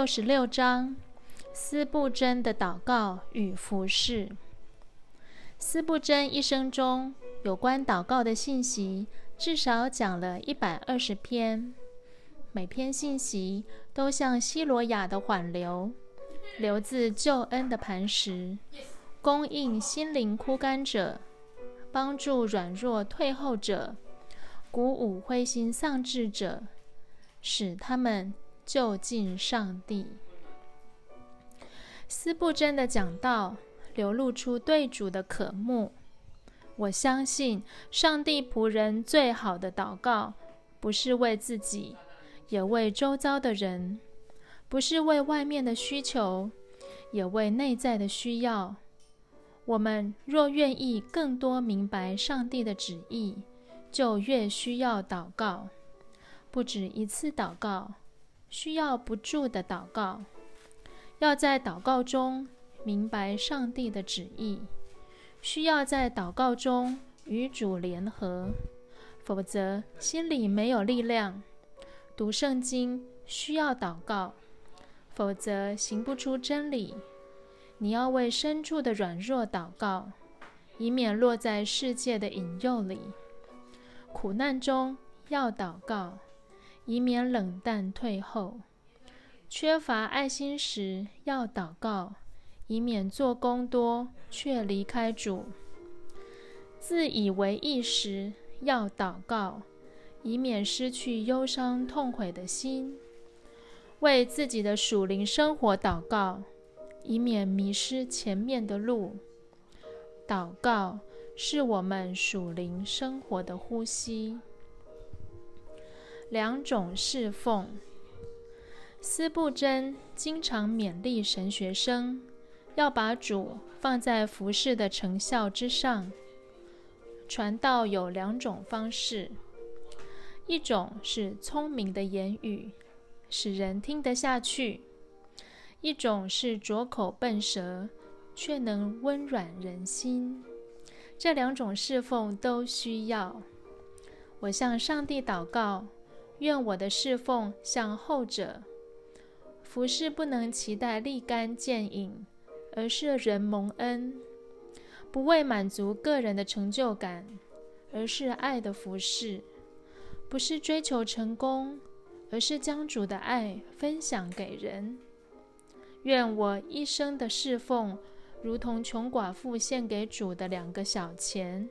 六十六章：斯布真的祷告与服饰。斯布真一生中有关祷告的信息，至少讲了一百二十篇。每篇信息都像希罗亚的缓流，流自救恩的磐石，供应心灵枯干者，帮助软弱退后者，鼓舞灰心丧志者，使他们。就近上帝，斯布真的讲道流露出对主的渴慕。我相信上帝仆人最好的祷告，不是为自己，也为周遭的人；不是为外面的需求，也为内在的需要。我们若愿意更多明白上帝的旨意，就越需要祷告，不止一次祷告。需要不住的祷告，要在祷告中明白上帝的旨意，需要在祷告中与主联合，否则心里没有力量。读圣经需要祷告，否则行不出真理。你要为深处的软弱祷告，以免落在世界的引诱里。苦难中要祷告。以免冷淡退后，缺乏爱心时要祷告，以免做工多却离开主；自以为意时要祷告，以免失去忧伤痛悔的心；为自己的属灵生活祷告，以免迷失前面的路。祷告是我们属灵生活的呼吸。两种侍奉，司布真经常勉励神学生要把主放在服饰的成效之上。传道有两种方式：一种是聪明的言语，使人听得下去；一种是拙口笨舌，却能温软人心。这两种侍奉都需要。我向上帝祷告。愿我的侍奉像后者，服侍不能期待立竿见影，而是人蒙恩，不为满足个人的成就感，而是爱的服侍；不是追求成功，而是将主的爱分享给人。愿我一生的侍奉，如同穷寡妇献给主的两个小钱，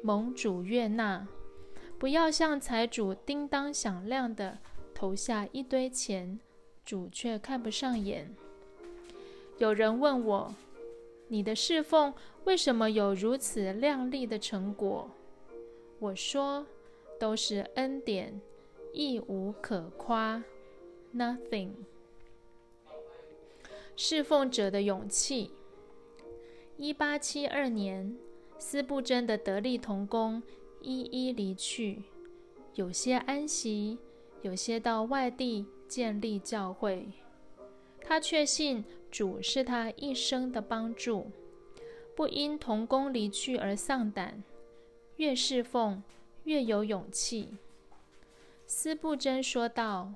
蒙主悦纳。不要像财主叮当响亮的投下一堆钱，主却看不上眼。有人问我：“你的侍奉为什么有如此亮丽的成果？”我说：“都是恩典，亦无可夸。Nothing。”侍奉者的勇气。一八七二年，斯布真的得力童工。一一离去，有些安息，有些到外地建立教会。他确信主是他一生的帮助，不因同工离去而丧胆，越侍奉越有勇气。斯布真说道：“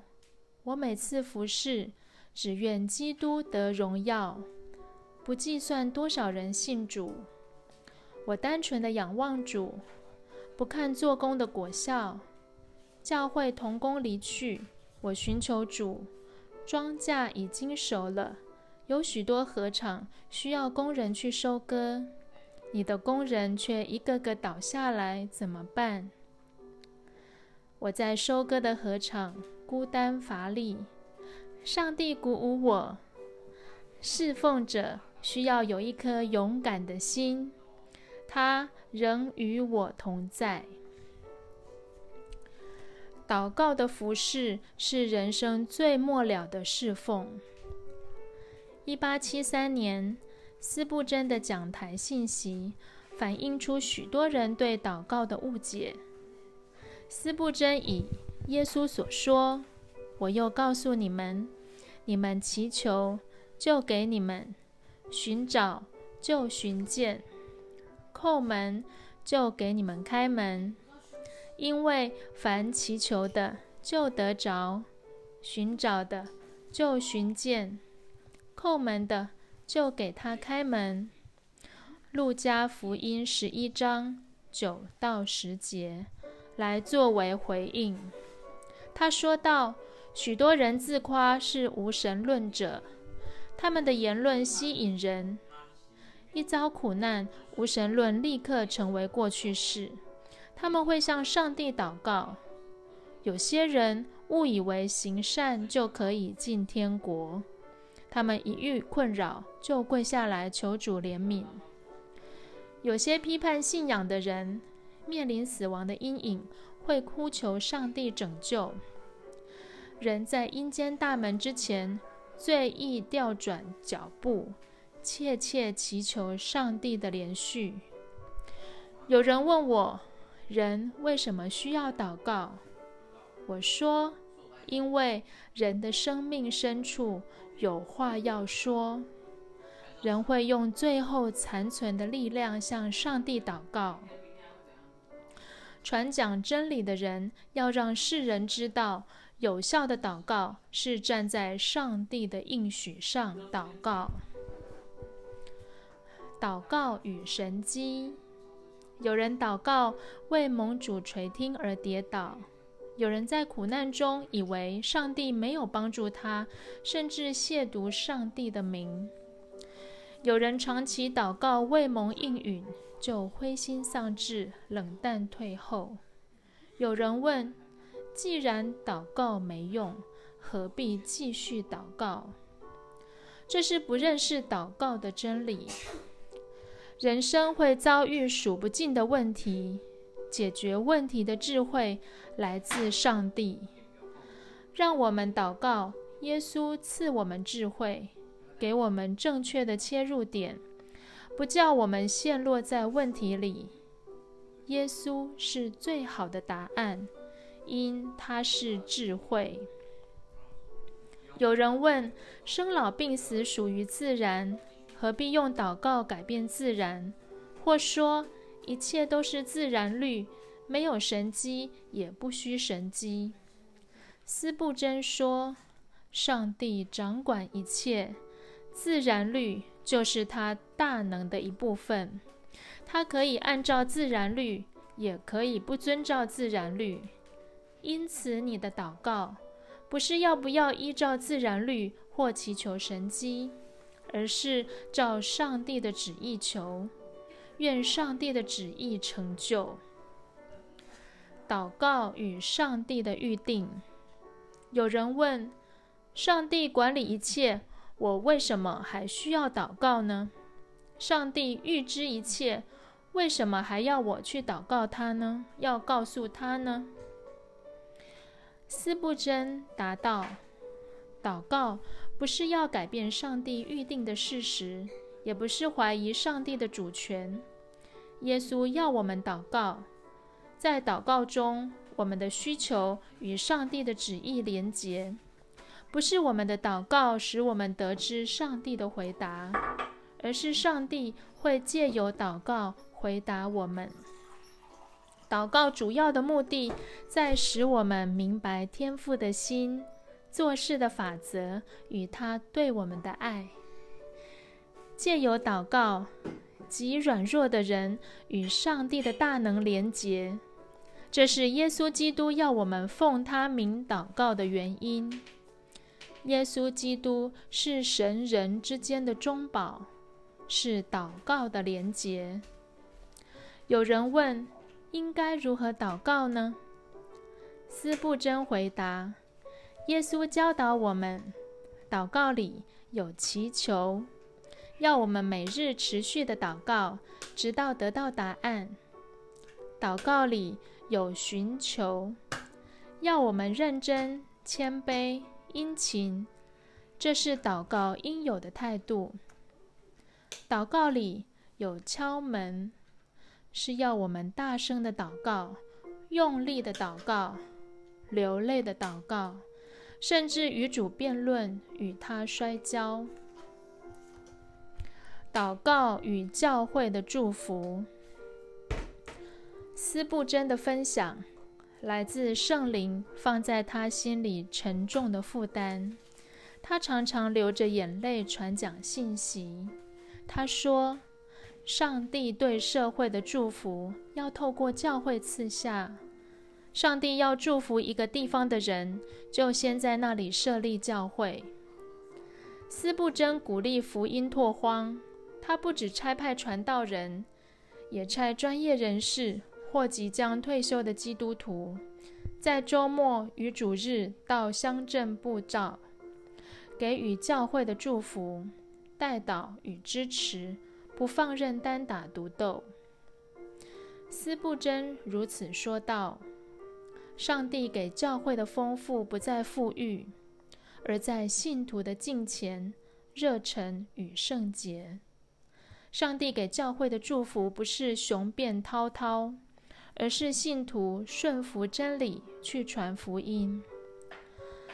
我每次服侍，只愿基督得荣耀，不计算多少人信主。我单纯的仰望主。”不看做工的果效，教会同工离去，我寻求主，庄稼已经熟了，有许多禾场需要工人去收割，你的工人却一个个倒下来，怎么办？我在收割的禾场孤单乏力，上帝鼓舞我，侍奉者需要有一颗勇敢的心。他仍与我同在。祷告的服饰是人生最末了的侍奉。一八七三年，斯布真的讲台信息反映出许多人对祷告的误解。斯布真以耶稣所说：“我又告诉你们，你们祈求，就给你们；寻找，就寻见。”叩门就给你们开门，因为凡祈求的就得着，寻找的就寻见；叩门的就给他开门。路加福音十一章九到十节，来作为回应。他说道：“许多人自夸是无神论者，他们的言论吸引人。一遭苦难，无神论立刻成为过去式。他们会向上帝祷告。有些人误以为行善就可以进天国，他们一遇困扰就跪下来求主怜悯。有些批判信仰的人，面临死亡的阴影，会哭求上帝拯救。”人在阴间大门之前，最易调转脚步，切切祈求上帝的连续。有人问我，人为什么需要祷告？我说，因为人的生命深处有话要说，人会用最后残存的力量向上帝祷告。传讲真理的人要让世人知道。有效的祷告是站在上帝的应许上祷告。祷告与神机，有人祷告为盟主垂听而跌倒；有人在苦难中以为上帝没有帮助他，甚至亵渎上帝的名；有人长期祷告未蒙应允，就灰心丧志、冷淡退后；有人问。既然祷告没用，何必继续祷告？这是不认识祷告的真理。人生会遭遇数不尽的问题，解决问题的智慧来自上帝。让我们祷告，耶稣赐我们智慧，给我们正确的切入点，不叫我们陷落在问题里。耶稣是最好的答案。因他是智慧。有人问：生老病死属于自然，何必用祷告改变自然？或说一切都是自然律，没有神机也不需神机。斯布真说：上帝掌管一切，自然律就是他大能的一部分。他可以按照自然律，也可以不遵照自然律。因此，你的祷告不是要不要依照自然律或祈求神迹，而是照上帝的旨意求，愿上帝的旨意成就。祷告与上帝的预定。有人问：上帝管理一切，我为什么还需要祷告呢？上帝预知一切，为什么还要我去祷告他呢？要告诉他呢？斯布真答道：“祷告不是要改变上帝预定的事实，也不是怀疑上帝的主权。耶稣要我们祷告，在祷告中，我们的需求与上帝的旨意连结，不是我们的祷告使我们得知上帝的回答，而是上帝会借由祷告回答我们。”祷告主要的目的，在使我们明白天父的心、做事的法则与他对我们的爱。借由祷告，及软弱的人与上帝的大能连结，这是耶稣基督要我们奉他名祷告的原因。耶稣基督是神人之间的中保，是祷告的连结。有人问。应该如何祷告呢？斯布真回答：耶稣教导我们，祷告里有祈求，要我们每日持续的祷告，直到得到答案；祷告里有寻求，要我们认真、谦卑、殷勤，这是祷告应有的态度；祷告里有敲门。是要我们大声的祷告，用力的祷告，流泪的祷告，甚至与主辩论，与他摔跤。祷告与教会的祝福。斯布真的分享来自圣灵放在他心里沉重的负担。他常常流着眼泪传讲信息。他说：“上帝对社会的祝福要透过教会赐下。上帝要祝福一个地方的人，就先在那里设立教会。”斯布真鼓励福音拓荒，他不只差派传道人，也差专业人士或即将退休的基督徒。在周末与主日到乡镇布照，给予教会的祝福、带导与支持，不放任单打独斗。斯布真如此说道：“上帝给教会的丰富不在富裕，而在信徒的敬虔、热忱与圣洁。上帝给教会的祝福不是雄辩滔滔。”而是信徒顺服真理去传福音。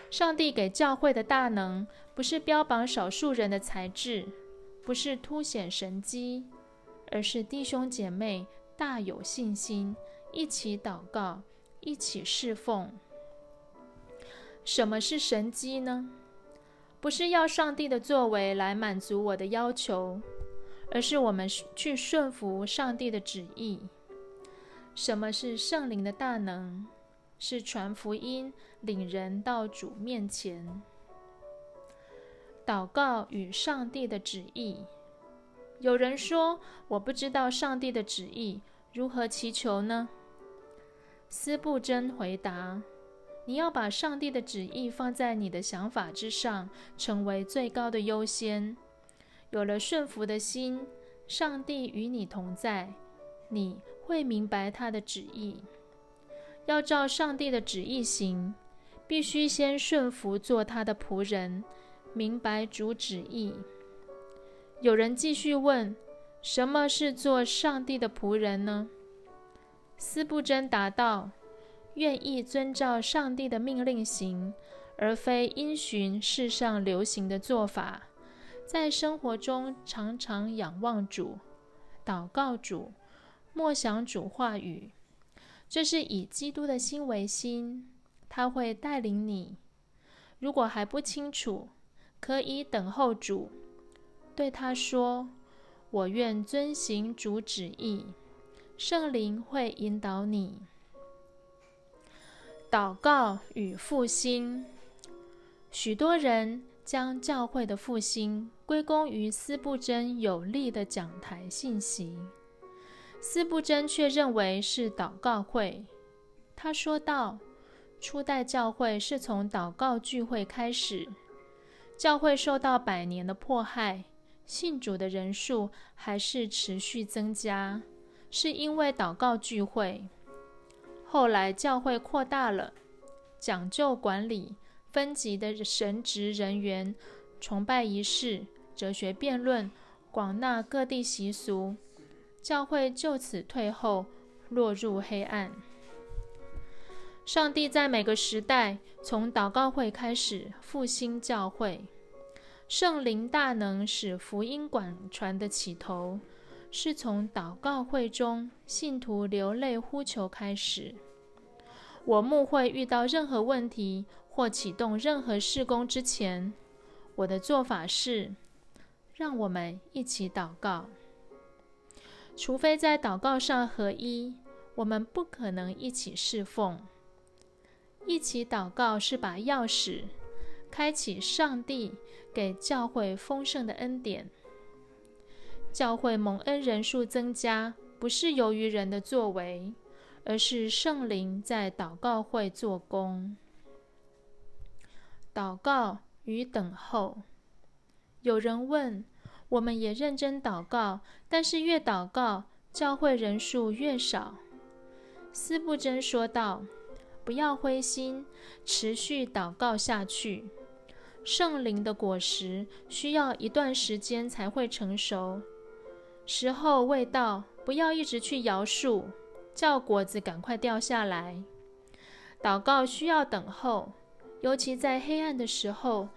上帝给教会的大能，不是标榜少数人的才智，不是凸显神机，而是弟兄姐妹大有信心，一起祷告，一起侍奉。什么是神机呢？不是要上帝的作为来满足我的要求，而是我们去顺服上帝的旨意。什么是圣灵的大能？是传福音，领人到主面前。祷告与上帝的旨意。有人说：“我不知道上帝的旨意，如何祈求呢？”斯布真回答：“你要把上帝的旨意放在你的想法之上，成为最高的优先。有了顺服的心，上帝与你同在，你。”会明白他的旨意，要照上帝的旨意行，必须先顺服做他的仆人，明白主旨意。有人继续问：什么是做上帝的仆人呢？斯布真答道：愿意遵照上帝的命令行，而非因循世上流行的做法，在生活中常常仰望主，祷告主。默想主话语，这是以基督的心为心，他会带领你。如果还不清楚，可以等候主，对他说：“我愿遵行主旨意。”圣灵会引导你。祷告与复兴，许多人将教会的复兴归功于斯布真有力的讲台信息。斯布真却认为是祷告会。他说道：“初代教会是从祷告聚会开始，教会受到百年的迫害，信主的人数还是持续增加，是因为祷告聚会。后来教会扩大了，讲究管理分级的神职人员，崇拜仪式、哲学辩论，广纳各地习俗。”教会就此退后，落入黑暗。上帝在每个时代，从祷告会开始复兴教会，圣灵大能使福音广传的起头，是从祷告会中信徒流泪呼求开始。我牧会遇到任何问题或启动任何事工之前，我的做法是，让我们一起祷告。除非在祷告上合一，我们不可能一起侍奉。一起祷告是把钥匙开启上帝给教会丰盛的恩典。教会蒙恩人数增加，不是由于人的作为，而是圣灵在祷告会做工。祷告与等候。有人问。我们也认真祷告，但是越祷告，教会人数越少。斯布真说道：“不要灰心，持续祷告下去。圣灵的果实需要一段时间才会成熟，时候未到，不要一直去摇树，叫果子赶快掉下来。祷告需要等候，尤其在黑暗的时候，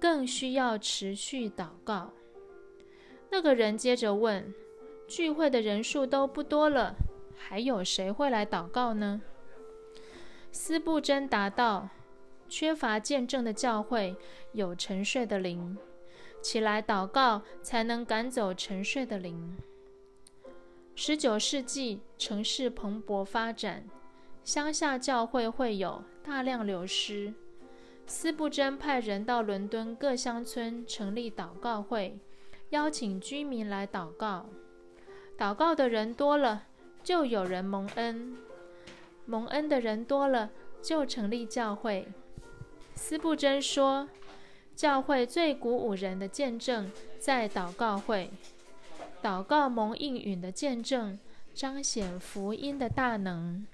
更需要持续祷告。”那个人接着问：“聚会的人数都不多了，还有谁会来祷告呢？”斯布真答道：“缺乏见证的教会有沉睡的灵，起来祷告才能赶走沉睡的灵。十九世纪城市蓬勃发展，乡下教会会有大量流失。斯布真派人到伦敦各乡村成立祷告会，邀请居民来祷告。祷告的人多了，就有人蒙恩；蒙恩的人多了，就成立教会。斯布真说，教会最鼓舞人的见证在祷告会，祷告蒙应允的见证彰显福音的大能。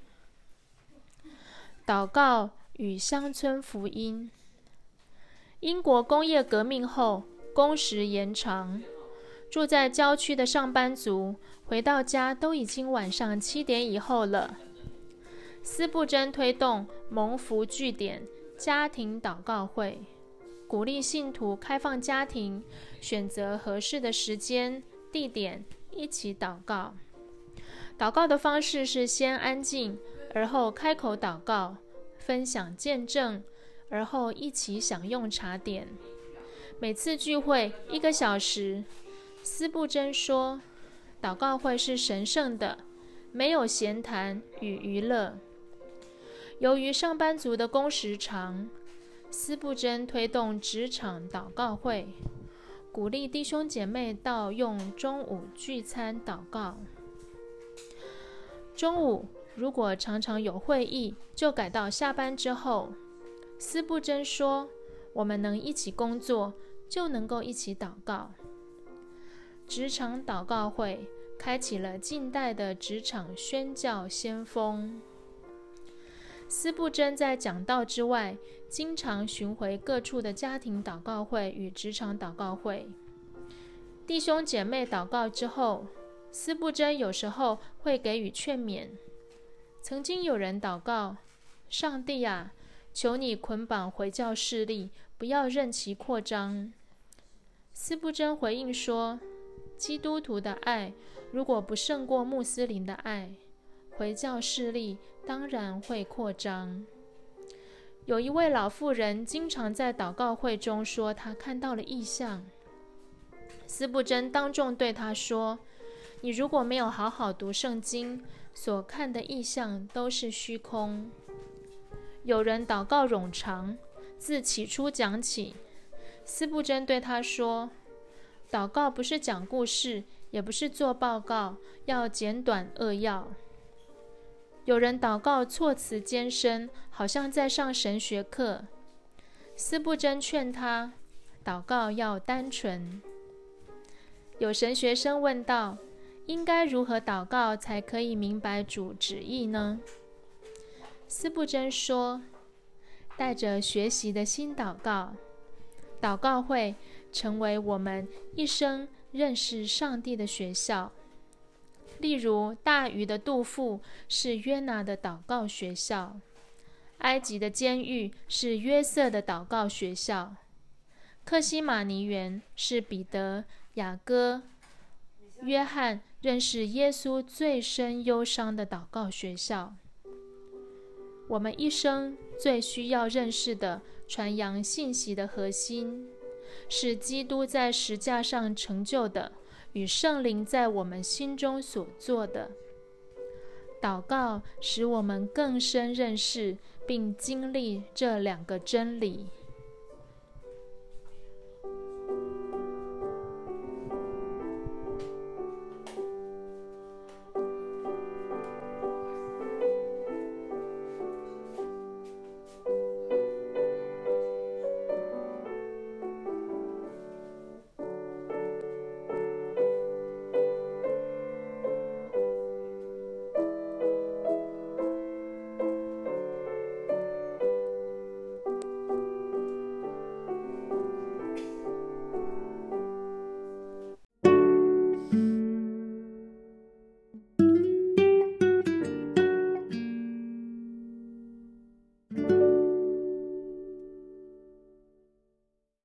祷告。与乡村福音。英国工业革命后，工时延长，住在郊区的上班族回到家都已经晚上七点以后了。斯布真推动蒙福据点家庭祷告会，鼓励信徒开放家庭，选择合适的时间、地点一起祷告。祷告的方式是先安静，而后开口祷告。分享见证，而后一起享用茶点。每次聚会一个小时。斯布真说：“祷告会是神圣的，没有闲谈与娱乐。”由于上班族的工时长，斯布真推动职场祷告会，鼓励弟兄姐妹到用中午聚餐祷告。中午。如果常常有会议，就改到下班之后。斯布真说：“我们能一起工作，就能够一起祷告。”职场祷告会开启了近代的职场宣教先锋。斯布真在讲道之外，经常巡回各处的家庭祷告会与职场祷告会。弟兄姐妹祷告之后，斯布真有时候会给予劝勉。曾经有人祷告：“上帝啊，求你捆绑回教势力，不要任其扩张。”斯布真回应说：“基督徒的爱如果不胜过穆斯林的爱，回教势力当然会扩张。”有一位老妇人经常在祷告会中说，她看到了异象。斯布真当众对她说：“你如果没有好好读圣经，”所看的异象都是虚空。有人祷告冗长，自起初讲起。斯布真对他说：“祷告不是讲故事，也不是做报告，要简短扼要。”有人祷告措辞艰深，好像在上神学课。斯布真劝他，祷告要单纯。有神学生问道。应该如何祷告才可以明白主旨意呢？斯布真说：“带着学习的心祷告，祷告会成为我们一生认识上帝的学校。例如，大鱼的杜甫是约拿的祷告学校；埃及的监狱是约瑟的祷告学校；克西马尼园是彼得、雅各、约翰。”认识耶稣最深忧伤的祷告学校。我们一生最需要认识的传扬信息的核心，是基督在石架上成就的，与圣灵在我们心中所做的。祷告使我们更深认识并经历这两个真理。